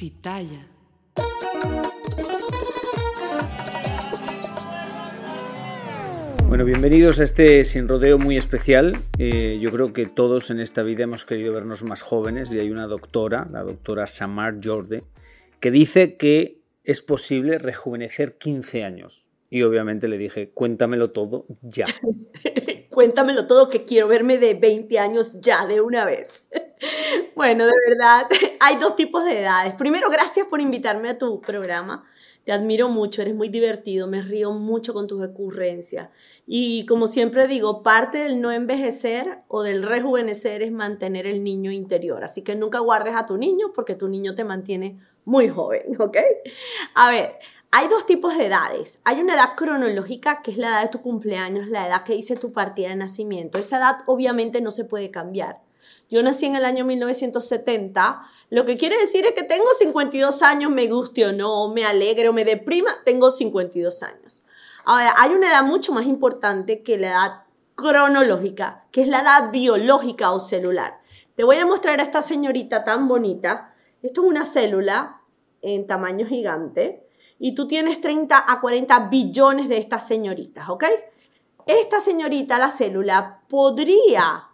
Pitaya. Bueno, bienvenidos a este sin rodeo muy especial. Eh, yo creo que todos en esta vida hemos querido vernos más jóvenes y hay una doctora, la doctora Samar Jorde, que dice que es posible rejuvenecer 15 años. Y obviamente le dije, cuéntamelo todo ya. cuéntamelo todo, que quiero verme de 20 años ya de una vez. bueno, de verdad, hay dos tipos de edades. Primero, gracias por invitarme a tu programa. Te admiro mucho, eres muy divertido, me río mucho con tus ocurrencias. Y como siempre digo, parte del no envejecer o del rejuvenecer es mantener el niño interior. Así que nunca guardes a tu niño porque tu niño te mantiene muy joven, ¿ok? A ver, hay dos tipos de edades. Hay una edad cronológica, que es la edad de tu cumpleaños, la edad que dice tu partida de nacimiento. Esa edad obviamente no se puede cambiar. Yo nací en el año 1970, lo que quiere decir es que tengo 52 años, me guste o no, me alegre o me deprima, tengo 52 años. Ahora, hay una edad mucho más importante que la edad cronológica, que es la edad biológica o celular. Te voy a mostrar a esta señorita tan bonita. Esto es una célula en tamaño gigante y tú tienes 30 a 40 billones de estas señoritas, ¿ok? Esta señorita, la célula, podría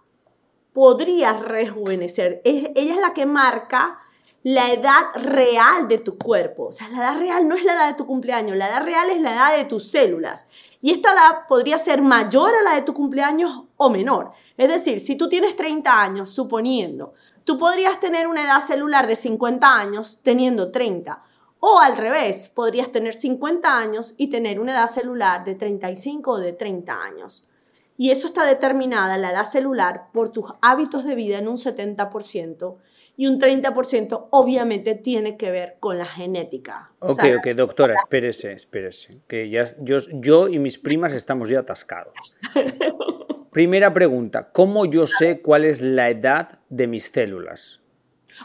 podría rejuvenecer. ella es la que marca la edad real de tu cuerpo. O sea, la edad real no es la edad de tu cumpleaños, la edad real es la edad de tus células. Y esta edad podría ser mayor a la de tu cumpleaños o menor. Es decir, si tú tienes 30 años, suponiendo, tú podrías tener una edad celular de 50 años teniendo 30. O al revés, podrías tener 50 años y tener una edad celular de 35 o de 30 años. Y eso está determinada, la edad celular, por tus hábitos de vida en un 70% y un 30% obviamente tiene que ver con la genética. Ok, ok, doctora, espérese, espérese, que ya, yo, yo y mis primas estamos ya atascados. Primera pregunta, ¿cómo yo sé cuál es la edad de mis células?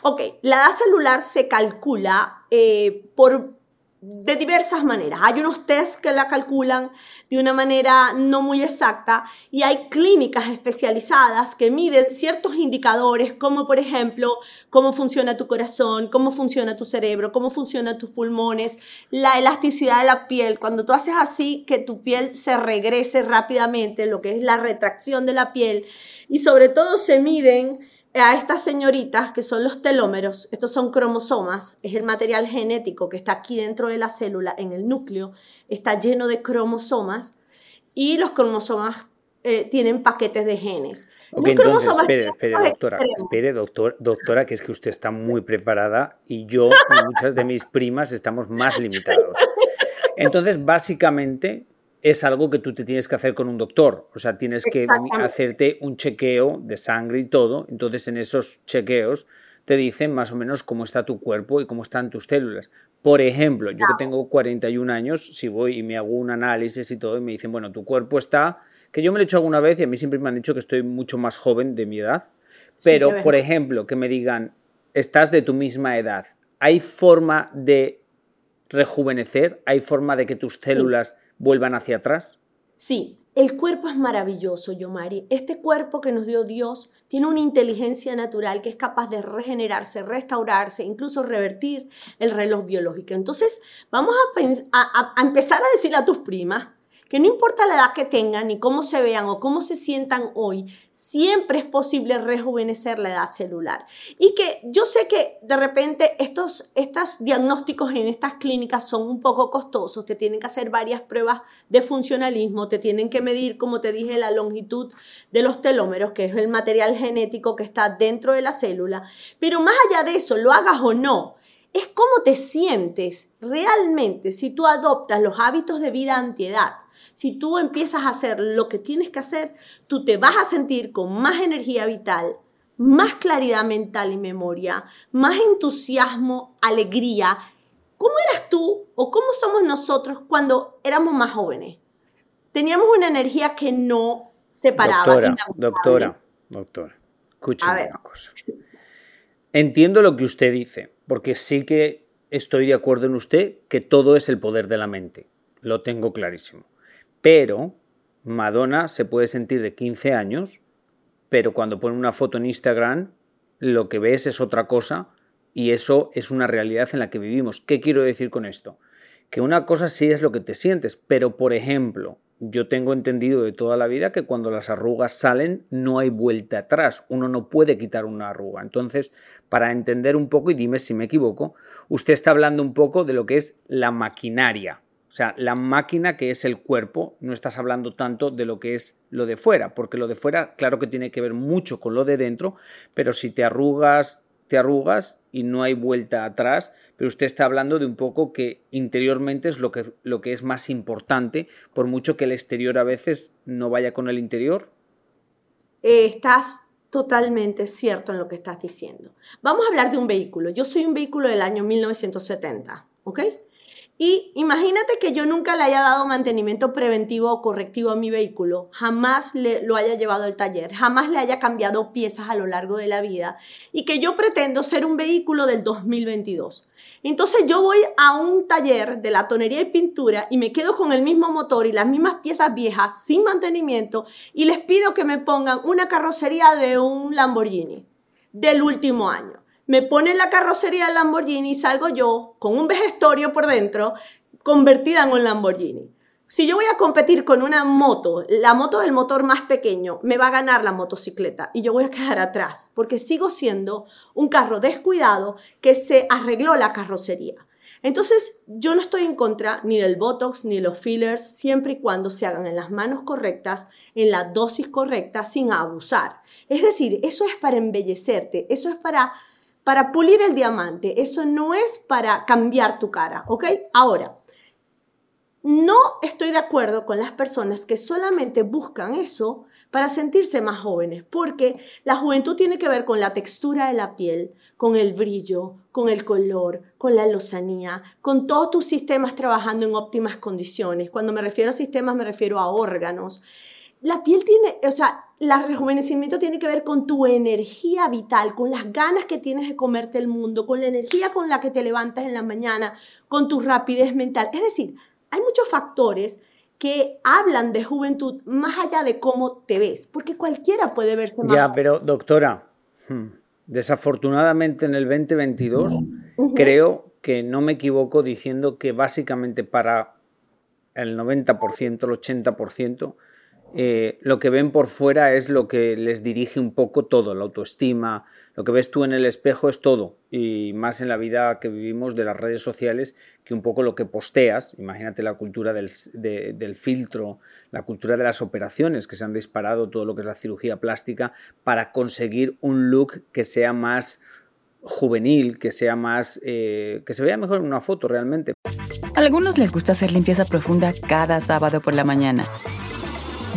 Ok, la edad celular se calcula eh, por de diversas maneras. Hay unos test que la calculan de una manera no muy exacta y hay clínicas especializadas que miden ciertos indicadores como por ejemplo cómo funciona tu corazón, cómo funciona tu cerebro, cómo funcionan tus pulmones, la elasticidad de la piel. Cuando tú haces así que tu piel se regrese rápidamente, lo que es la retracción de la piel y sobre todo se miden a estas señoritas que son los telómeros, estos son cromosomas, es el material genético que está aquí dentro de la célula, en el núcleo, está lleno de cromosomas y los cromosomas eh, tienen paquetes de genes. Ok, entonces, espere, espere, doctora, espere, doctor, doctora, que es que usted está muy preparada y yo y muchas de mis primas estamos más limitados. Entonces, básicamente, es algo que tú te tienes que hacer con un doctor. O sea, tienes que hacerte un chequeo de sangre y todo. Entonces, en esos chequeos te dicen más o menos cómo está tu cuerpo y cómo están tus células. Por ejemplo, yo que tengo 41 años, si voy y me hago un análisis y todo, y me dicen, bueno, tu cuerpo está, que yo me lo he hecho alguna vez y a mí siempre me han dicho que estoy mucho más joven de mi edad, pero, por ejemplo, que me digan, estás de tu misma edad, ¿hay forma de rejuvenecer? ¿Hay forma de que tus células vuelvan hacia atrás? Sí, el cuerpo es maravilloso, Yomari. Este cuerpo que nos dio Dios tiene una inteligencia natural que es capaz de regenerarse, restaurarse, incluso revertir el reloj biológico. Entonces, vamos a, empezar a decirle a tus primas que no importa la edad que tengan, ni cómo se vean o cómo se sientan hoy, siempre es posible rejuvenecer la edad celular. Y que yo sé que de repente estos, estos diagnósticos en estas clínicas son un poco costosos, te tienen que hacer varias pruebas de funcionalismo, te tienen que medir, como te dije, la longitud de los telómeros, que es el material genético que está dentro de la célula. Pero más allá de eso, lo hagas o no, es cómo te sientes realmente si tú adoptas los hábitos de vida antiedad. Si tú empiezas a hacer lo que tienes que hacer, tú te vas a sentir con más energía vital, más claridad mental y memoria, más entusiasmo, alegría. ¿Cómo eras tú o cómo somos nosotros cuando éramos más jóvenes? Teníamos una energía que no se paraba. Doctora, doctora, doctora, escúchame una cosa. Entiendo lo que usted dice, porque sí que estoy de acuerdo en usted que todo es el poder de la mente. Lo tengo clarísimo. Pero Madonna se puede sentir de 15 años, pero cuando pone una foto en Instagram, lo que ves es otra cosa y eso es una realidad en la que vivimos. ¿Qué quiero decir con esto? Que una cosa sí es lo que te sientes, pero por ejemplo, yo tengo entendido de toda la vida que cuando las arrugas salen no hay vuelta atrás, uno no puede quitar una arruga. Entonces, para entender un poco, y dime si me equivoco, usted está hablando un poco de lo que es la maquinaria, o sea, la máquina que es el cuerpo, no estás hablando tanto de lo que es lo de fuera, porque lo de fuera, claro que tiene que ver mucho con lo de dentro, pero si te arrugas, te arrugas y no hay vuelta atrás, pero usted está hablando de un poco que interiormente es lo que, lo que es más importante, por mucho que el exterior a veces no vaya con el interior. Eh, estás totalmente cierto en lo que estás diciendo. Vamos a hablar de un vehículo. Yo soy un vehículo del año 1970, ¿ok? Y imagínate que yo nunca le haya dado mantenimiento preventivo o correctivo a mi vehículo, jamás le, lo haya llevado al taller, jamás le haya cambiado piezas a lo largo de la vida y que yo pretendo ser un vehículo del 2022. Entonces yo voy a un taller de la tonería y pintura y me quedo con el mismo motor y las mismas piezas viejas sin mantenimiento y les pido que me pongan una carrocería de un Lamborghini del último año me pone la carrocería del Lamborghini y salgo yo con un vejestorio por dentro convertida en un Lamborghini. Si yo voy a competir con una moto, la moto del motor más pequeño, me va a ganar la motocicleta y yo voy a quedar atrás porque sigo siendo un carro descuidado que se arregló la carrocería. Entonces, yo no estoy en contra ni del Botox ni los fillers, siempre y cuando se hagan en las manos correctas, en la dosis correcta, sin abusar. Es decir, eso es para embellecerte, eso es para para pulir el diamante. Eso no es para cambiar tu cara, ¿ok? Ahora, no estoy de acuerdo con las personas que solamente buscan eso para sentirse más jóvenes, porque la juventud tiene que ver con la textura de la piel, con el brillo, con el color, con la lozanía, con todos tus sistemas trabajando en óptimas condiciones. Cuando me refiero a sistemas me refiero a órganos. La piel tiene, o sea, el rejuvenecimiento tiene que ver con tu energía vital, con las ganas que tienes de comerte el mundo, con la energía con la que te levantas en la mañana, con tu rapidez mental. Es decir, hay muchos factores que hablan de juventud más allá de cómo te ves, porque cualquiera puede verse más. Ya, pero doctora, hmm, desafortunadamente en el 2022 creo que no me equivoco diciendo que básicamente para el 90%, el 80%, eh, lo que ven por fuera es lo que les dirige un poco todo, la autoestima, lo que ves tú en el espejo es todo, y más en la vida que vivimos de las redes sociales, que un poco lo que posteas, imagínate la cultura del, filtro, la cultura de las operaciones que se han disparado, todo lo que es la cirugía plástica, para conseguir un look que sea más juvenil, que sea más. Eh, que se vea mejor en una foto realmente. A algunos les gusta hacer limpieza profunda cada sábado por la mañana.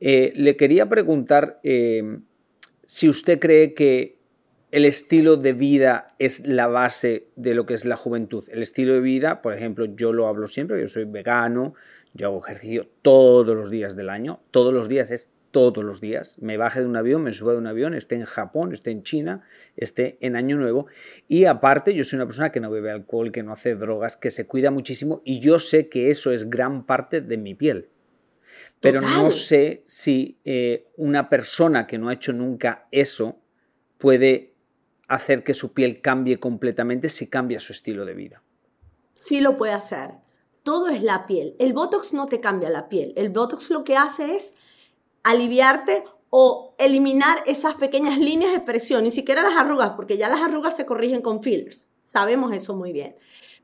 Eh, le quería preguntar eh, si usted cree que el estilo de vida es la base de lo que es la juventud. El estilo de vida, por ejemplo, yo lo hablo siempre, yo soy vegano, yo hago ejercicio todos los días del año, todos los días es todos los días. Me baje de un avión, me subo de un avión, esté en Japón, esté en China, esté en Año Nuevo. Y aparte, yo soy una persona que no bebe alcohol, que no hace drogas, que se cuida muchísimo y yo sé que eso es gran parte de mi piel pero no sé si eh, una persona que no ha hecho nunca eso puede hacer que su piel cambie completamente si cambia su estilo de vida. Sí lo puede hacer. Todo es la piel. El Botox no te cambia la piel. El Botox lo que hace es aliviarte o eliminar esas pequeñas líneas de presión, ni siquiera las arrugas, porque ya las arrugas se corrigen con fillers. Sabemos eso muy bien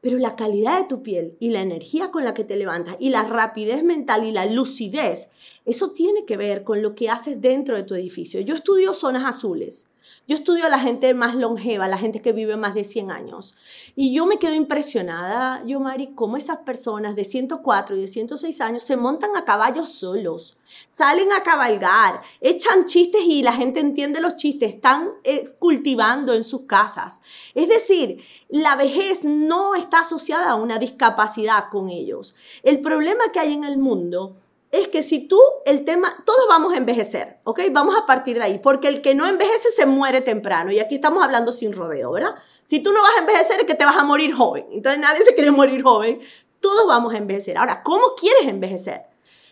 pero la calidad de tu piel y la energía con la que te levantas y la rapidez mental y la lucidez, eso tiene que ver con lo que haces dentro de tu edificio. Yo estudio zonas azules. Yo estudio a la gente más longeva, la gente que vive más de 100 años. Y yo me quedo impresionada, yo, Mari, cómo esas personas de 104 y de 106 años se montan a caballos solos, salen a cabalgar, echan chistes y la gente entiende los chistes, están eh, cultivando en sus casas. Es decir, la vejez no está asociada a una discapacidad con ellos. El problema que hay en el mundo es que si tú, el tema, todos vamos a envejecer, ¿ok? Vamos a partir de ahí, porque el que no envejece se muere temprano, y aquí estamos hablando sin rodeo, ¿verdad? Si tú no vas a envejecer es que te vas a morir joven, entonces nadie se quiere morir joven, todos vamos a envejecer. Ahora, ¿cómo quieres envejecer?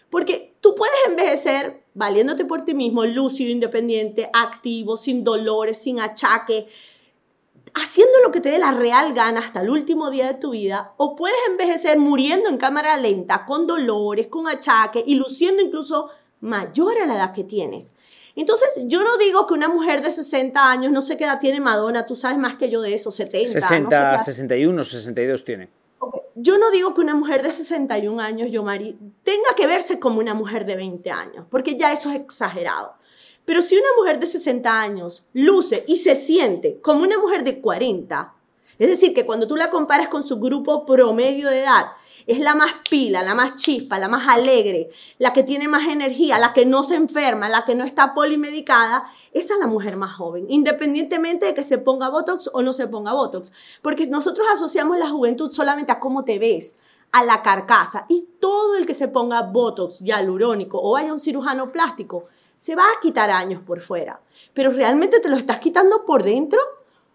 Porque tú puedes envejecer valiéndote por ti mismo, lúcido, independiente, activo, sin dolores, sin achaque, haciendo lo que te dé la real gana hasta el último día de tu vida, o puedes envejecer muriendo en cámara lenta, con dolores, con achaques y luciendo incluso mayor a la edad que tienes. Entonces, yo no digo que una mujer de 60 años, no sé qué edad tiene Madonna, tú sabes más que yo de eso, 70. 60, 61, 62 tiene. Yo no digo que una mujer de 61 años, yo Mari, tenga que verse como una mujer de 20 años, porque ya eso es exagerado. Pero si una mujer de 60 años luce y se siente como una mujer de 40, es decir, que cuando tú la comparas con su grupo promedio de edad, es la más pila, la más chispa, la más alegre, la que tiene más energía, la que no se enferma, la que no está polimedicada, esa es la mujer más joven, independientemente de que se ponga Botox o no se ponga Botox. Porque nosotros asociamos la juventud solamente a cómo te ves, a la carcasa. Y todo el que se ponga Botox, hialurónico o vaya a un cirujano plástico, se va a quitar años por fuera, pero realmente te lo estás quitando por dentro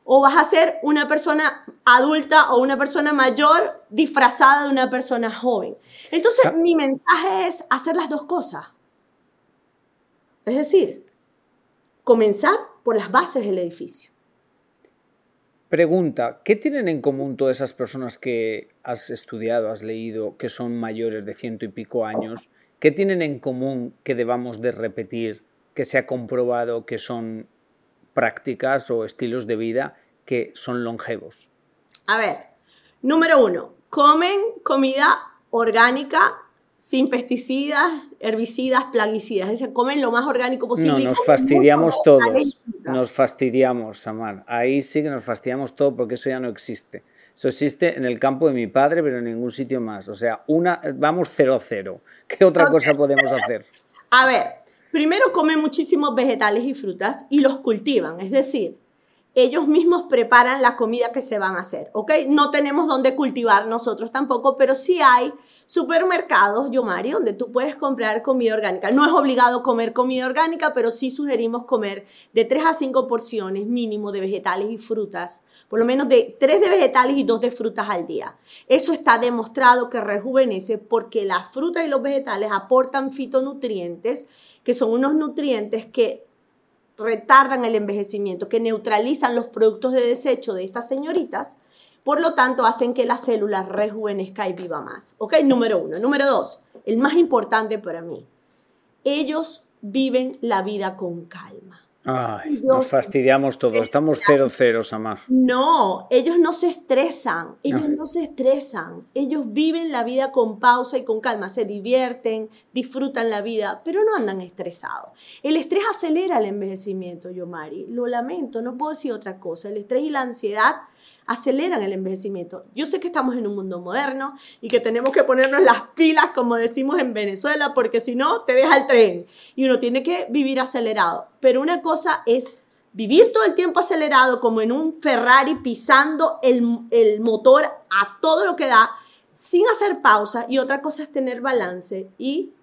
o vas a ser una persona adulta o una persona mayor disfrazada de una persona joven. Entonces, mi mensaje es hacer las dos cosas. Es decir, comenzar por las bases del edificio. Pregunta, ¿qué tienen en común todas esas personas que has estudiado, has leído, que son mayores de ciento y pico años ¿Qué tienen en común que debamos de repetir, que se ha comprobado que son prácticas o estilos de vida que son longevos? A ver, número uno, comen comida orgánica sin pesticidas, herbicidas, plaguicidas. Es decir, comen lo más orgánico posible. No, nos fastidiamos todos. Nos fastidiamos, Samar. Ahí sí que nos fastidiamos todo porque eso ya no existe. Eso existe en el campo de mi padre, pero en ningún sitio más. O sea, una, vamos cero cero. ¿Qué otra cosa podemos hacer? A ver, primero comen muchísimos vegetales y frutas y los cultivan. Es decir, ellos mismos preparan la comida que se van a hacer, ¿ok? No tenemos donde cultivar nosotros tampoco, pero sí hay supermercados, Yomari, donde tú puedes comprar comida orgánica. No es obligado comer comida orgánica, pero sí sugerimos comer de 3 a 5 porciones mínimo de vegetales y frutas, por lo menos de 3 de vegetales y 2 de frutas al día. Eso está demostrado que rejuvenece porque las frutas y los vegetales aportan fitonutrientes, que son unos nutrientes que retardan el envejecimiento, que neutralizan los productos de desecho de estas señoritas Por lo tanto, hacen que la célula rejuvenezca y viva más. ¿Ok? Número uno. Número dos, el más importante para mí. Ellos viven la vida con calma. Ay, nos fastidiamos todos, estamos cero ceros, Amar. No, ellos no se estresan, ellos no. se estresan, ellos viven la vida con pausa y con calma, se divierten, disfrutan la vida, pero no andan estresados. El estrés acelera el envejecimiento, Yomari, lo lamento, no puedo decir otra cosa, el estrés y la ansiedad aceleran el envejecimiento. Yo sé que estamos en un mundo moderno y que tenemos que ponernos las pilas, como decimos en Venezuela, porque si no, te deja el tren y uno tiene que vivir acelerado. Pero una cosa es vivir todo el tiempo acelerado, como en un Ferrari, pisando el, el motor a todo lo que da, sin hacer pausa, y otra cosa es tener balance y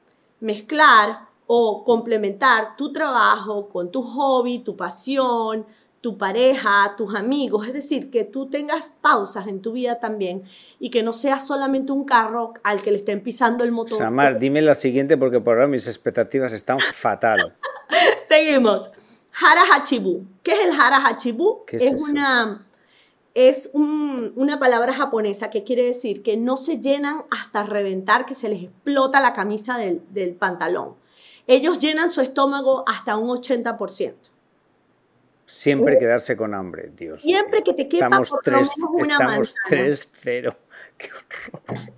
mezclar o complementar tu trabajo con tu hobby, tu pasión, tu pareja, tus amigos, es decir, que tú tengas pausas en tu vida también y que no seas solamente un carro al que le estén pisando el motor. Samar, dime la siguiente porque por ahora mis expectativas están fatal. Seguimos. Hara Hachibu. ¿Qué es el Hara Hachibu? es, una es una palabra japonesa que quiere decir que no se llenan hasta reventar, que se les explota la camisa del, del pantalón. Ellos llenan su estómago hasta un 80%. Siempre quedarse con hambre, Dios. Siempre que te quepa estamos por tres, una Estamos 3-0. Qué horror.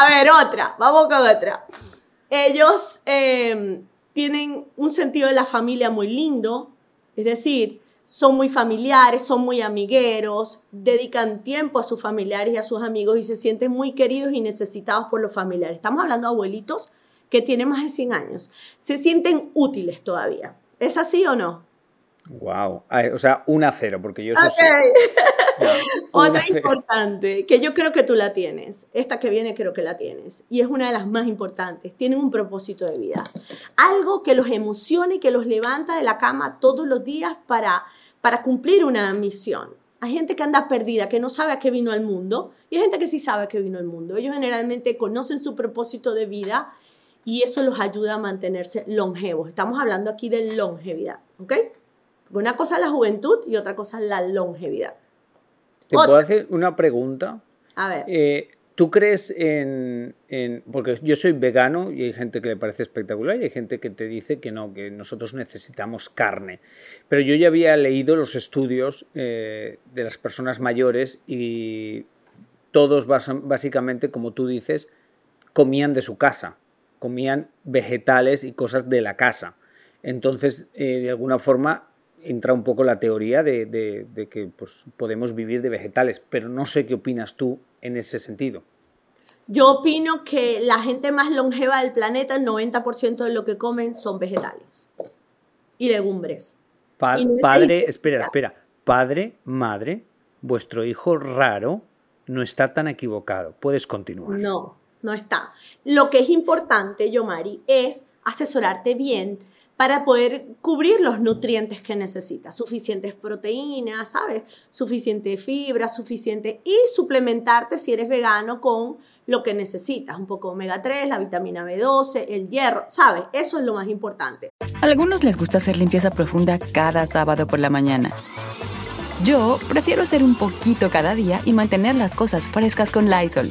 A ver, otra. Vamos con otra. Ellos em, tienen un sentido de la familia muy lindo. Es decir, son muy familiares, son muy amigueros, dedican tiempo a sus familiares y a sus amigos y se sienten muy queridos y necesitados por los familiares. Estamos hablando de abuelitos que tienen más de 100 años. Se sienten útiles todavía. ¿Es así o no? Wow, o sea, un a cero, porque yo eso Otra importante, que yo creo que tú la tienes, esta que viene creo que la tienes, y es una de las más importantes, tienen un propósito de vida, algo que los emocione y que los levanta de la cama todos los días para, para cumplir una misión. Hay gente que anda perdida, que no sabe a qué vino al mundo, y hay gente que sí sabe a qué vino al mundo. Ellos generalmente conocen su propósito de vida y eso los ayuda a mantenerse longevos. Estamos hablando aquí de longevidad, ¿ok? Una cosa es la juventud y otra cosa es la longevidad. ¿Te puedo hacer una pregunta? A ver. Eh, ¿Tú crees en, Porque yo soy vegano y hay gente que le parece espectacular y hay gente que te dice que no, que nosotros necesitamos carne. Pero yo ya había leído los estudios eh, de las personas mayores y todos básicamente, como tú dices, comían de su casa, comían vegetales y cosas de la casa. Entonces, eh, de alguna forma, entra un poco la teoría de, que pues, podemos vivir de vegetales, pero no sé qué opinas tú en ese sentido. Yo opino que la gente más longeva del planeta, el 90% de lo que comen son vegetales y legumbres. padre, espera, espera. Padre, madre, vuestro hijo raro no está tan equivocado. Puedes continuar. No, no está. Lo que es importante, Yomari, es asesorarte bien para poder cubrir los nutrientes que necesitas, suficientes proteínas, ¿sabes? Suficiente fibra, suficiente y suplementarte si eres vegano con lo que necesitas, un poco omega 3, la vitamina B12, el hierro, ¿sabes? Eso es lo más importante. A algunos les gusta hacer limpieza profunda cada sábado por la mañana. Yo prefiero hacer un poquito cada día y mantener las cosas frescas con Lysol.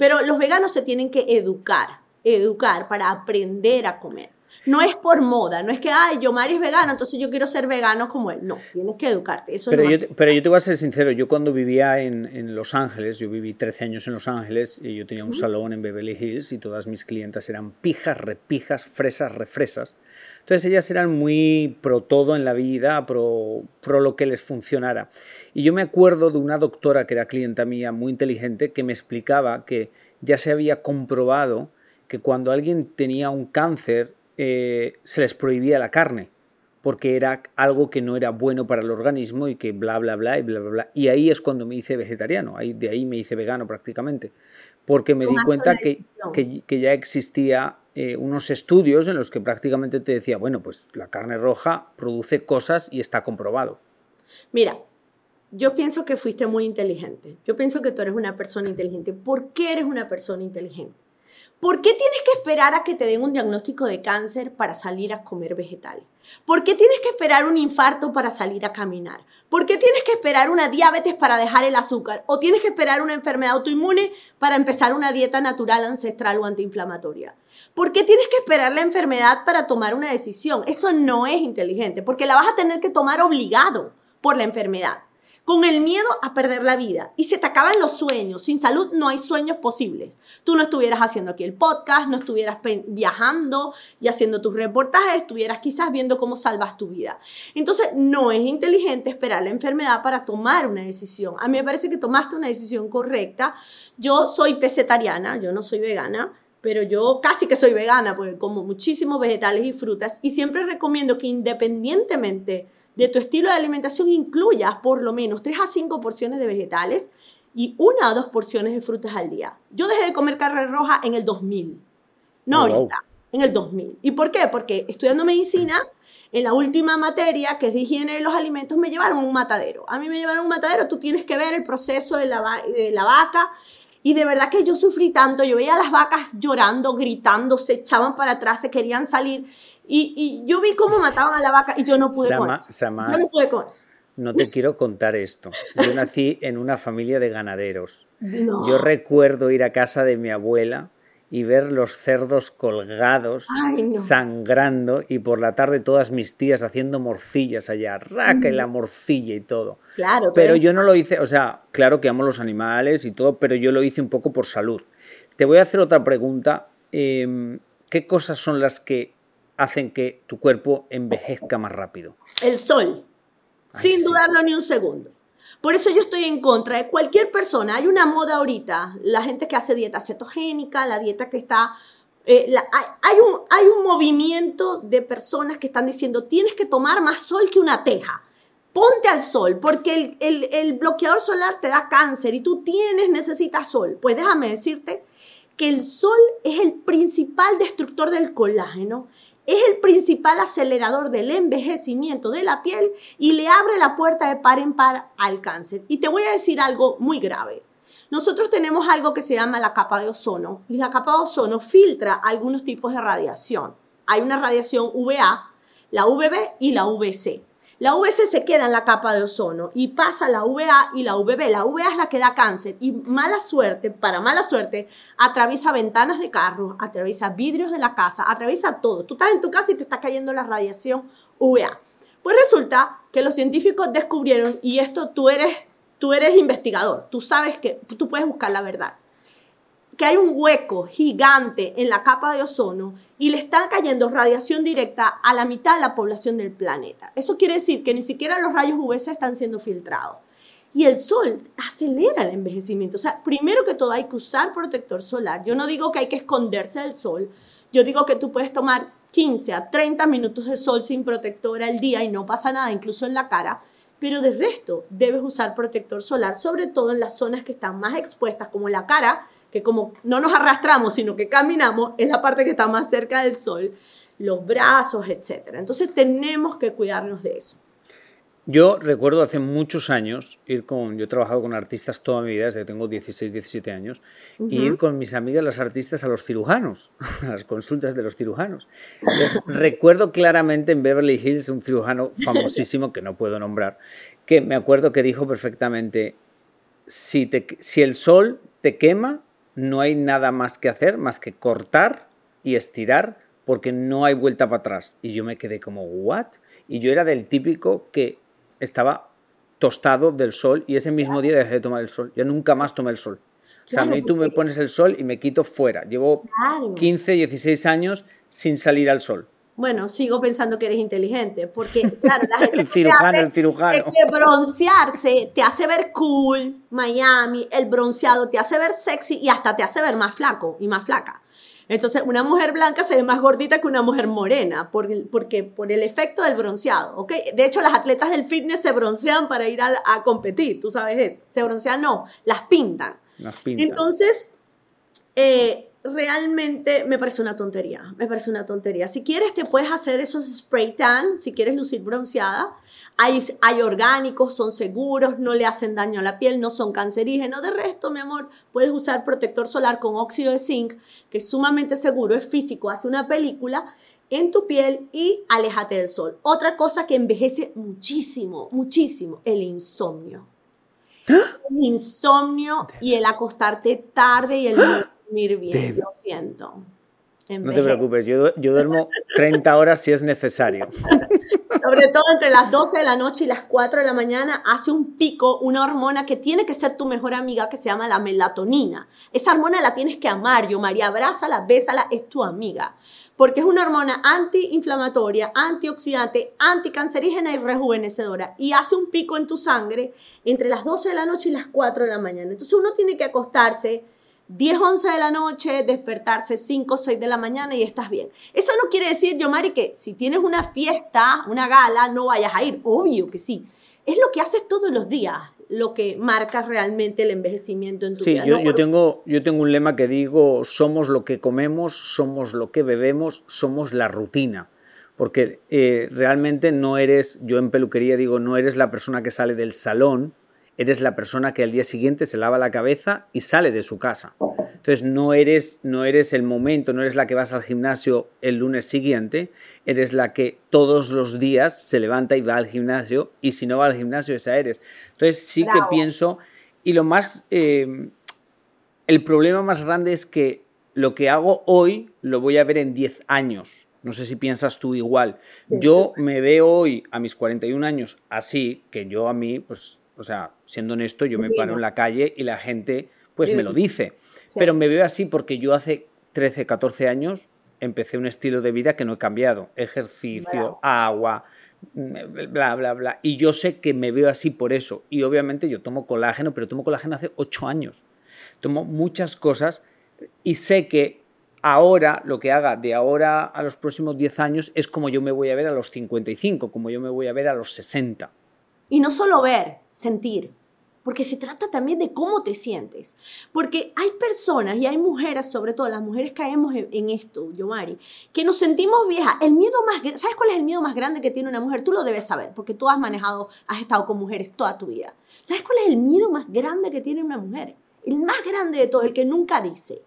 Pero los veganos se tienen que educar, educar para aprender a comer. No es por moda, no es que, ay, yo Mari es vegano, entonces yo quiero ser vegano como él. No, tienes que educarte. Eso pero, yo, pero yo te voy a ser sincero, yo cuando vivía en, en, Los Ángeles, yo viví 13 años en Los Ángeles y yo tenía un salón en Beverly Hills y todas mis clientas eran pijas, repijas, fresas, refresas. Entonces ellas eran muy pro todo en la vida, pro, pro lo que les funcionara. Y yo me acuerdo de una doctora que era clienta mía, muy inteligente, que me explicaba que ya se había comprobado que cuando alguien tenía un cáncer eh, se les prohibía la carne porque era algo que no era bueno para el organismo y que bla, bla, bla, y bla, bla, bla. Y ahí es cuando me hice vegetariano, ahí, de ahí me hice vegano prácticamente, porque me di cuenta que, que, ya existía eh, unos estudios en los que prácticamente te decía, bueno, pues la carne roja produce cosas y está comprobado. Mira, yo pienso que fuiste muy inteligente, yo pienso que tú eres una persona inteligente. ¿Por qué eres una persona inteligente? ¿Por qué tienes que esperar a que te den un diagnóstico de cáncer para salir a comer vegetales? ¿Por qué tienes que esperar un infarto para salir a caminar? ¿Por qué tienes que esperar una diabetes para dejar el azúcar? ¿O tienes que esperar una enfermedad autoinmune para empezar una dieta natural, ancestral o antiinflamatoria? ¿Por qué tienes que esperar la enfermedad para tomar una decisión? Eso no es inteligente, porque la vas a tener que tomar obligado por la enfermedad con el miedo a perder la vida. Y se te acaban los sueños. Sin salud no hay sueños posibles. Tú no estuvieras haciendo aquí el podcast, no estuvieras viajando y haciendo tus reportajes, estuvieras quizás viendo cómo salvas tu vida. Entonces, no es inteligente esperar la enfermedad para tomar una decisión. A mí me parece que tomaste una decisión correcta. Yo soy pesetariana, yo no soy vegana pero yo casi que soy vegana porque como muchísimos vegetales y frutas y siempre recomiendo que independientemente de tu estilo de alimentación incluyas por lo menos 3 a 5 porciones de vegetales y una o dos porciones de frutas al día. Yo dejé de comer carne roja en el 2000, no oh, ahorita, en el 2000. ¿Y por qué? Porque estudiando medicina, en la última materia, que es de higiene de los alimentos, me llevaron a un matadero. A mí me llevaron a un matadero, tú tienes que ver el proceso de la, de la vaca, y de verdad que yo sufrí tanto, yo veía a las vacas llorando, gritando, se echaban para atrás, se querían salir. Y, yo vi cómo mataban a la vaca y yo no pude con eso. yo no pude con eso. No te quiero contar esto. Yo nací en una familia de ganaderos. Yo recuerdo ir a casa de mi abuela y ver los cerdos colgados, sangrando, y por la tarde todas mis tías haciendo morcillas allá, raca y la morcilla y todo. Claro. Pero yo no lo hice, o sea, claro que amo los animales y todo, pero yo lo hice un poco por salud. Te voy a hacer otra pregunta. Em, ¿Qué cosas son las que hacen que tu cuerpo envejezca más rápido? El sol, sin dudarlo ni un segundo. Por eso yo estoy en contra de cualquier persona. Hay una moda ahorita, la gente que hace dieta cetogénica, la dieta que está... Eh, hay, un, hay un movimiento de personas que están diciendo, tienes que tomar más sol que una teja. Ponte al sol, porque el, el bloqueador solar te da cáncer y tú tienes, necesitas sol. Pues déjame decirte que el sol es el principal destructor del colágeno es el principal acelerador del envejecimiento de la piel y le abre la puerta de par en par al cáncer. Y te voy a decir algo muy grave. Nosotros tenemos algo que se llama la capa de ozono y la capa de ozono filtra algunos tipos de radiación. Hay una radiación UVA, la UVB y la UVC. La UVC se queda en la capa de ozono y pasa la UVA y la UVB. La UVA es la que da cáncer y mala suerte, para mala suerte, atraviesa ventanas de carros, atraviesa vidrios de la casa, atraviesa todo. Tú estás en tu casa y te está cayendo la radiación UVA. Pues resulta que los científicos descubrieron, y esto tú eres, tú eres investigador, tú sabes que tú puedes buscar la verdad que hay un hueco gigante en la capa de ozono y le está cayendo radiación directa a la mitad de la población del planeta. Eso quiere decir que ni siquiera los rayos UVC están siendo filtrados. Y el sol acelera el envejecimiento. O sea, primero que todo hay que usar protector solar. Yo no digo que hay que esconderse del sol. Yo digo que tú puedes tomar 15 a 30 minutos de sol sin protector al día y no pasa nada, incluso en la cara. Pero de resto, debes usar protector solar, sobre todo en las zonas que están más expuestas, como la cara, que como no nos arrastramos, sino que caminamos, es la parte que está más cerca del sol, los brazos, etc. Entonces tenemos que cuidarnos de eso. Yo recuerdo hace muchos años ir con, yo he trabajado con artistas toda mi vida, desde que tengo 16, 17 años, y ir con mis amigas las artistas a los cirujanos, a las consultas de los cirujanos. recuerdo claramente en Beverly Hills un cirujano famosísimo que no puedo nombrar, que me acuerdo que dijo perfectamente, si, te, si el sol te quema, no hay nada más que hacer más que cortar y estirar porque no hay vuelta para atrás. Y yo me quedé como, ¿what? Y yo era del típico que estaba tostado del sol y ese mismo día dejé de tomar el sol. Yo nunca más tomé el sol. o sea, a mí tú me pones el sol y me quito fuera. Llevo 15, 16 años sin salir al sol. Bueno, sigo pensando que eres inteligente, porque claro, la gente el cirujano, el cirujano. que broncearse te hace ver cool, Miami, el bronceado te hace ver sexy y hasta te hace ver más flaco y más flaca. Entonces, una mujer blanca se ve más gordita que una mujer morena, por porque por el efecto del bronceado, ¿ok? De hecho, las atletas del fitness se broncean para ir a, a competir, tú sabes eso. Se broncean, no, las pintan. Las pintan. Entonces, eh, realmente me parece una tontería, me parece una tontería. Si quieres te puedes hacer esos spray tan, si quieres lucir bronceada. Hay, hay orgánicos, son seguros, no le hacen daño a la piel, no son cancerígenos. De resto, mi amor, puedes usar protector solar con óxido de zinc, que es sumamente seguro, es físico, hace una película en tu piel y aléjate del sol. Otra cosa que envejece muchísimo, muchísimo, el insomnio. ¿Ah? El insomnio y el acostarte tarde y el dormir bien, lo siento. No te preocupes, yo, yo duermo 30 horas si es necesario. Sobre todo entre las 12 de la noche y las 4 de la mañana hace un pico una hormona que tiene que ser tu mejor amiga que se llama la melatonina. Esa hormona la tienes que amar, yo María, abrázala, bésala, es tu amiga. Porque es una hormona antiinflamatoria, antioxidante, anticancerígena y rejuvenecedora. Y hace un pico en tu sangre entre las 12 de la noche y las 4 de la mañana. Entonces uno tiene que acostarse 10, 11 de la noche, despertarse 5, 6 de la mañana y estás bien. Eso no quiere decir, yo, Mari, que si tienes una fiesta, una gala, no vayas a ir. Obvio que sí. Es lo que haces todos los días, lo que marca realmente el envejecimiento en tu vida. Sí, yo, yo, tengo, yo tengo un lema que digo, somos lo que comemos, somos lo que bebemos, somos la rutina. Porque eh, realmente no eres, yo en peluquería digo, no eres la persona que sale del salón, eres la persona que al día siguiente se lava la cabeza y sale de su casa. Entonces no eres, no eres el momento, no eres la que vas al gimnasio el lunes siguiente, eres la que todos los días se levanta y va al gimnasio y si no va al gimnasio esa eres. Entonces sí que pienso y lo más, eh, el problema más grande es que lo que hago hoy lo voy a ver en 10 años. No sé si piensas tú igual. Yo me veo hoy a mis 41 años así, que yo a mí, pues o sea, siendo honesto, yo me paro en la calle y la gente pues me lo dice. Pero me veo así porque yo hace 13, 14 años empecé un estilo de vida que no he cambiado. Ejercicio, agua, bla, bla, bla. Y yo sé que me veo así por eso. Y obviamente yo tomo colágeno, pero tomo colágeno hace 8 años. Tomo muchas cosas y sé que ahora, lo que haga de ahora a los próximos 10 años es como yo me voy a ver a los 55, como yo me voy a ver a los 60. Y no solo ver, sentir, porque se trata también de cómo te sientes. Porque hay personas y hay mujeres, sobre todo las mujeres caemos en, en esto, Yomari, que nos sentimos viejas. El miedo más, ¿sabes cuál es el miedo más grande que tiene una mujer? Tú lo debes saber, porque tú has manejado, has estado con mujeres toda tu vida. ¿Sabes cuál es el miedo más grande que tiene una mujer? El más grande de todo, el que nunca dice,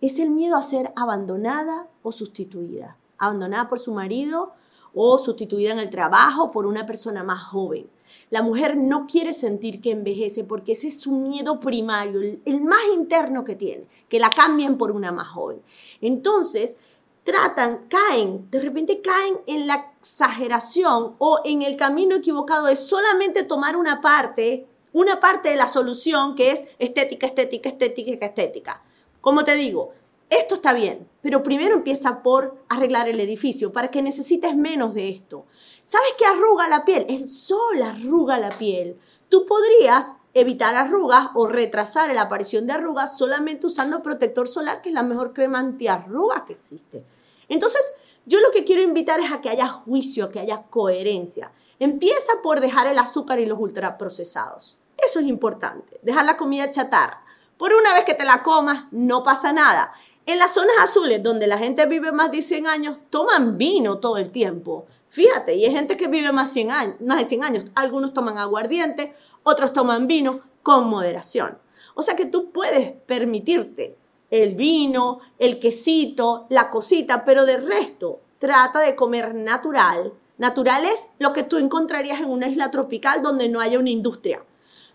es el miedo a ser abandonada o sustituida. Abandonada por su marido o sustituida en el trabajo por una persona más joven. La mujer no quiere sentir que envejece porque ese es su miedo primario, el, más interno que tiene, que la cambien por una más joven. Entonces, tratan, caen, de repente caen en la exageración o en el camino equivocado de solamente tomar una parte, una parte de la solución que es estética, estética, estética, estética. Como te digo, esto está bien, pero primero empieza por arreglar el edificio para que necesites menos de esto. ¿Sabes qué arruga la piel? El sol arruga la piel. Tú podrías evitar arrugas o retrasar la aparición de arrugas solamente usando protector solar, que es la mejor crema antiarrugas que existe. Entonces, yo lo que quiero invitar es a que haya juicio, a que haya coherencia. Empieza por dejar el azúcar y los ultraprocesados. Eso es importante. Dejar la comida chatarra. Por una vez que te la comas, no pasa nada. En las zonas azules, donde la gente vive más de 100 años, toman vino todo el tiempo. Fíjate, y hay gente que vive más, 100 años, más de 100 años. Algunos toman aguardiente, otros toman vino con moderación. O sea que tú puedes permitirte el vino, el quesito, la cosita, pero de resto trata de comer natural. Natural es lo que tú encontrarías en una isla tropical donde no haya una industria.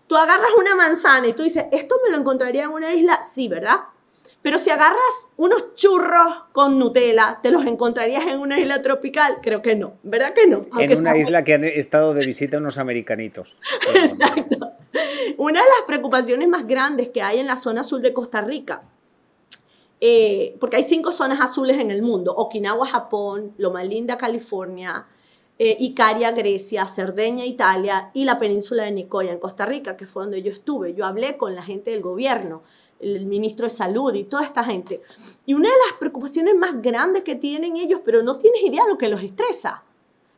Tú agarras una manzana y tú dices, ¿esto me lo encontraría en una isla? Sí, ¿verdad? Pero si agarras unos churros con Nutella, ¿te los encontrarías en una isla tropical? Creo que no, ¿verdad que no? en una isla que han estado de visita unos americanitos. Exacto. Una de las preocupaciones más grandes que hay en la zona azul de Costa Rica, eh, porque hay cinco zonas azules en el mundo, Okinawa, Japón, Loma Linda, California, eh, Icaria, Grecia, Cerdeña, Italia y la península de Nicoya, en Costa Rica, que fue donde yo estuve. Yo hablé con la gente del gobierno el ministro de Salud y toda esta gente. Y una de las preocupaciones más grandes que tienen ellos, pero no tienes idea de lo que los estresa,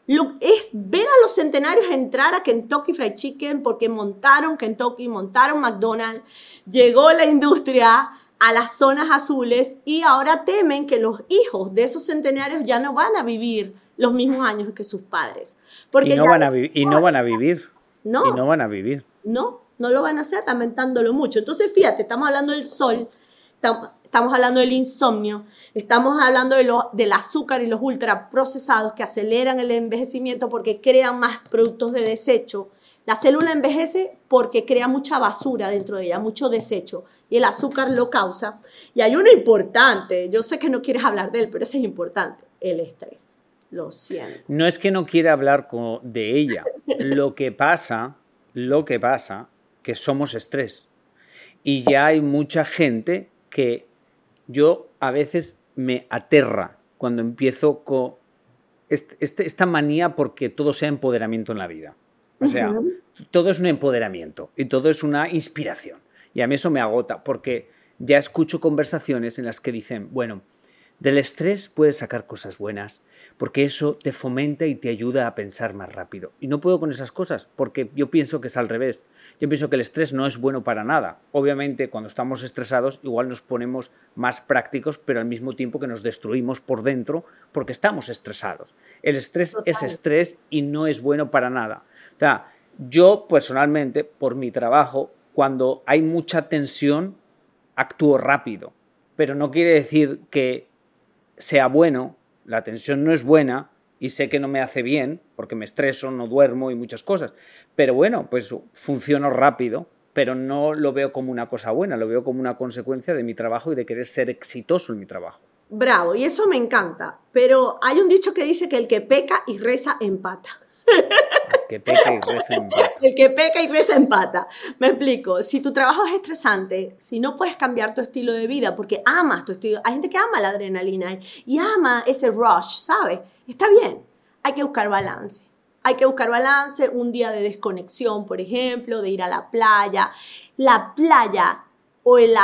lo, es ver a los centenarios entrar a Kentucky Fried Chicken porque montaron Kentucky, montaron McDonald's, llegó la industria a las zonas azules y ahora temen que los hijos de esos centenarios ya no van a vivir los mismos años que sus padres. Porque y, no van a y no van a vivir. No. Y no van a vivir. No, no lo van a hacer lamentándolo mucho. Entonces, fíjate, estamos hablando del sol, estamos hablando del insomnio, estamos hablando de lo, del azúcar y los ultraprocesados que aceleran el envejecimiento porque crean más productos de desecho. La célula envejece porque crea mucha basura dentro de ella, mucho desecho, y el azúcar lo causa. Y hay uno importante, yo sé que no quieres hablar de él, pero ese es importante, el estrés. Lo siento. No es que no quiera hablar de ella. Lo que pasa, lo que pasa que somos estrés. Y ya hay mucha gente que yo a veces me aterra cuando empiezo con este, esta manía porque todo sea empoderamiento en la vida. O sea, todo es un empoderamiento y todo es una inspiración. Y a mí eso me agota porque ya escucho conversaciones en las que dicen, bueno, del estrés puedes sacar cosas buenas, porque eso te fomenta y te ayuda a pensar más rápido. Y no puedo con esas cosas, porque yo pienso que es al revés. Yo pienso que el estrés no es bueno para nada. Obviamente, cuando estamos estresados, igual nos ponemos más prácticos, pero al mismo tiempo que nos destruimos por dentro porque estamos estresados. El estrés es estrés y no es bueno para nada. O sea, yo personalmente, por mi trabajo, cuando hay mucha tensión, actúo rápido. Pero no quiere decir que sea bueno, la tensión no es buena y sé que no me hace bien porque me estreso, no duermo y muchas cosas. Pero bueno, pues funciono rápido, pero no lo veo como una cosa buena, lo veo como una consecuencia de mi trabajo y de querer ser exitoso en mi trabajo. Bravo, y eso me encanta. Pero hay un dicho que dice que el que peca y reza empata. peca y empata. El que peca y reza empata. Me explico. Si tu trabajo es estresante, si no puedes cambiar tu estilo de vida porque amas tu estilo, hay gente que ama la adrenalina y ama ese rush, ¿sabes? Está bien. Hay que buscar balance. Hay que buscar balance, un día de desconexión, por ejemplo, de ir a la playa. La playa o el,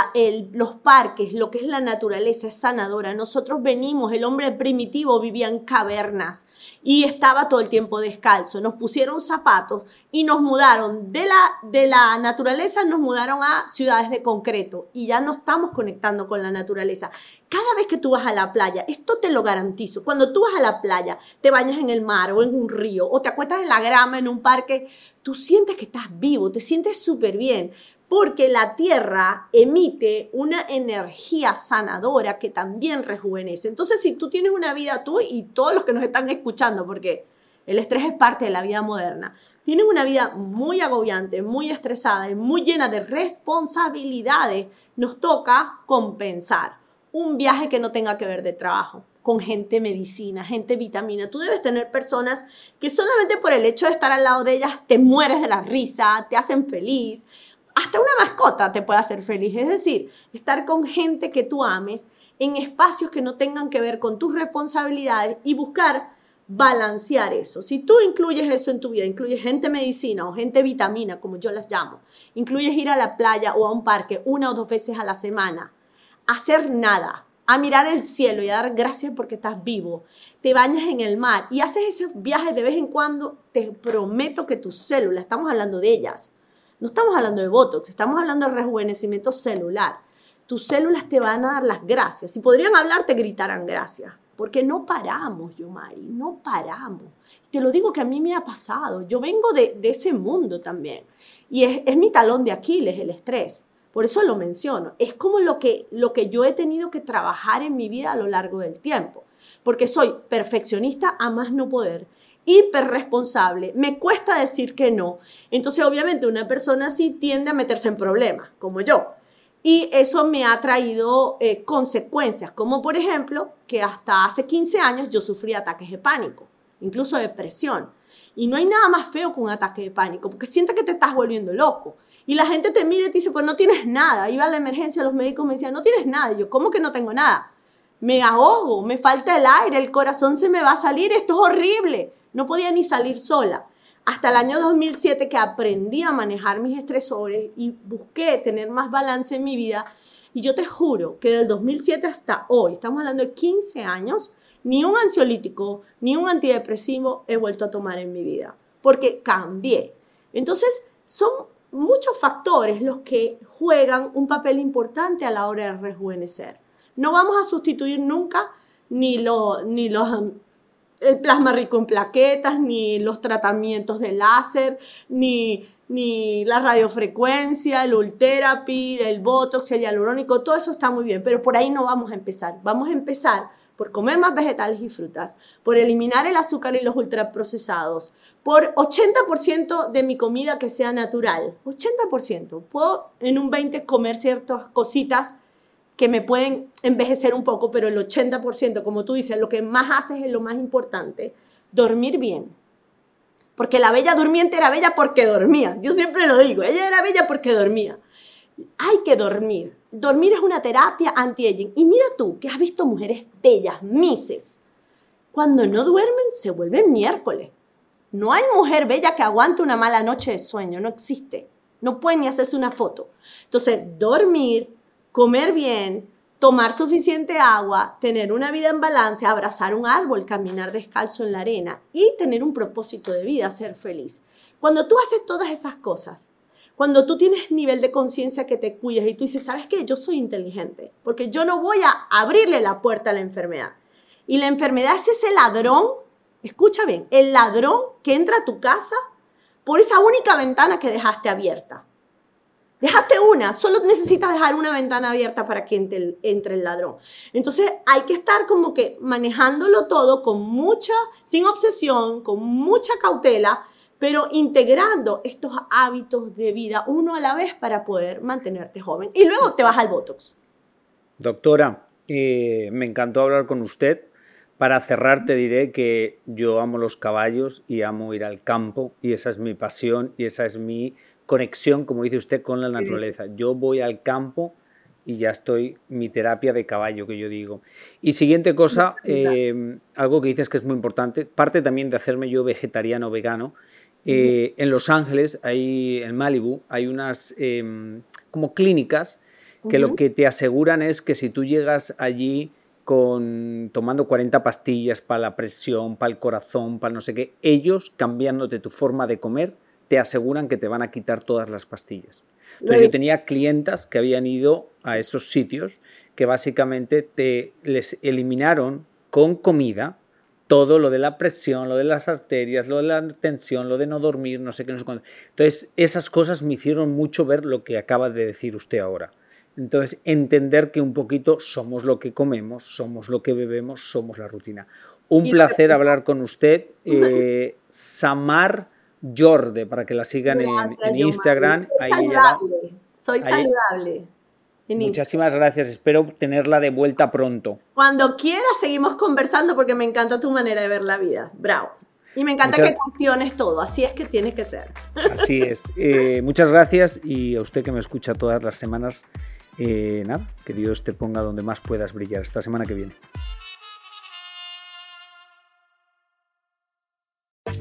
los parques, lo que es la naturaleza, es sanadora. Nosotros venimos, el hombre primitivo vivía en cavernas y estaba todo el tiempo descalzo. Nos pusieron zapatos y nos mudaron de la, de la naturaleza, nos mudaron a ciudades de concreto y ya no estamos conectando con la naturaleza. Cada vez que tú vas a la playa, esto te lo garantizo, cuando tú vas a la playa, te bañas en el mar o en un río o te acuestas en la grama en un parque, tú sientes que estás vivo, te sientes súper bien porque la tierra emite una energía sanadora que también rejuvenece. Entonces, si tú tienes una vida, tú y todos los que nos están escuchando, porque el estrés es parte de la vida moderna, tienen una vida muy agobiante, muy estresada y muy llena de responsabilidades, nos toca compensar un viaje que no tenga que ver de trabajo con gente medicina, gente vitamina. Tú debes tener personas que solamente por el hecho de estar al lado de ellas te mueres de la risa, te hacen feliz hasta una mascota te puede hacer feliz. Es decir, estar con gente que tú ames en espacios que no tengan que ver con tus responsabilidades y buscar balancear eso. Si tú incluyes eso en tu vida, incluyes gente medicina o gente vitamina, como yo las llamo, incluyes ir a la playa o a un parque una o dos veces a la semana, hacer nada, a mirar el cielo y a dar gracias porque estás vivo, te bañas en el mar y haces esos viajes de vez en cuando, te prometo que tus células, estamos hablando de ellas, no estamos hablando de Botox, estamos hablando de rejuvenecimiento celular. Tus células te van a dar las gracias. Si podrían hablar, te gritarán gracias. Porque no paramos, Yomari, no paramos. Te lo digo que a mí me ha pasado. Yo vengo de, ese mundo también. Y es, es, mi talón de Aquiles, el estrés. Por eso lo menciono. Es como lo que, lo que yo he tenido que trabajar en mi vida a lo largo del tiempo. Porque soy perfeccionista a más no poder hiperresponsable, me cuesta decir que no. Entonces, obviamente, una persona así tiende a meterse en problemas, como yo. Y eso me ha traído eh, consecuencias, como por ejemplo que hasta hace 15 años yo sufrí ataques de pánico, incluso depresión. Y no hay nada más feo que un ataque de pánico, porque sientes que te estás volviendo loco. Y la gente te mira y te dice, pues no tienes nada. Iba a la emergencia, los médicos me decían, no tienes nada. Y yo, ¿cómo que no tengo nada? Me ahogo, me falta el aire, el corazón se me va a salir, esto es horrible. No podía ni salir sola. Hasta el año 2007 que aprendí a manejar mis estresores y busqué tener más balance en mi vida. Y yo te juro que del 2007 hasta hoy, estamos hablando de 15 años, ni un ansiolítico, ni un antidepresivo he vuelto a tomar en mi vida, porque cambié. Entonces, son muchos factores los que juegan un papel importante a la hora de rejuvenecer. No vamos a sustituir nunca ni, lo, ni los el plasma rico en plaquetas, ni los tratamientos de láser, ni, ni la radiofrecuencia, el ultherapy, el botox, el hialurónico, todo eso está muy bien, pero por ahí no vamos a empezar. Vamos a empezar por comer más vegetales y frutas, por eliminar el azúcar y los ultraprocesados, por 80% de mi comida que sea natural, 80%. Puedo en un 20% comer ciertas cositas que me pueden envejecer un poco, pero el 80%, como tú dices, lo que más haces es lo más importante, dormir bien. Porque la bella durmiente era bella porque dormía. Yo siempre lo digo, ella era bella porque dormía. Hay que dormir. Dormir es una terapia anti-aging. Y mira tú, que has visto mujeres bellas, mises. Cuando no duermen, se vuelven miércoles. No hay mujer bella que aguante una mala noche de sueño, no existe. No puede ni hacerse una foto. Entonces, dormir, comer bien, tomar suficiente agua, tener una vida en balance, abrazar un árbol, caminar descalzo en la arena y tener un propósito de vida, ser feliz. Cuando tú haces todas esas cosas, cuando tú tienes nivel de conciencia que te cuidas y tú dices, ¿sabes qué? Yo soy inteligente, porque yo no voy a abrirle la puerta a la enfermedad. Y la enfermedad es ese ladrón, escucha bien, el ladrón que entra a tu casa por esa única ventana que dejaste abierta. Dejaste una, solo necesitas dejar una ventana abierta para que entre el, ladrón. Entonces hay que estar como que manejándolo todo con mucha, sin obsesión, con mucha cautela, pero integrando estos hábitos de vida uno a la vez para poder mantenerte joven. Y luego te vas al Botox. Doctora, eh, me encantó hablar con usted. Para cerrar te diré que yo amo los caballos y amo ir al campo y esa es mi pasión y esa es mi conexión, como dice usted, con la naturaleza. Yo voy al campo y ya estoy, mi terapia de caballo, que yo digo. Y siguiente cosa, eh, algo que dices que es muy importante, parte también de hacerme yo vegetariano vegano. Eh, en Los Ángeles, hay, en Malibu, hay unas em, como clínicas que lo que te aseguran es que si tú llegas allí con tomando 40 pastillas para la presión, para el corazón, para no sé qué, ellos cambiándote tu forma de comer, te aseguran que te van a quitar todas las pastillas. Entonces yo tenía clientas que habían ido a esos sitios que básicamente te les eliminaron con comida todo lo de la presión, lo de las arterias, lo de la tensión, lo de no dormir, no sé qué, no sé cuánto. Entonces, esas cosas me hicieron mucho ver lo que acaba de decir usted ahora. Entonces, entender que un poquito somos lo que comemos, somos lo que bebemos, somos la rutina. Un placer hablar con usted. Eh, Samar Jorde, para que la sigan en, Instagram. Soy saludable. Soy saludable. Muchísimas gracias, espero tenerla de vuelta pronto. Cuando quieras seguimos conversando porque me encanta tu manera de ver la vida. Bravo. Y me encanta que cuestiones todo, así es que tiene que ser. Así es. Eh, muchas gracias y a usted que me escucha todas las semanas, eh, nada, que Dios te ponga donde más puedas brillar esta semana que viene.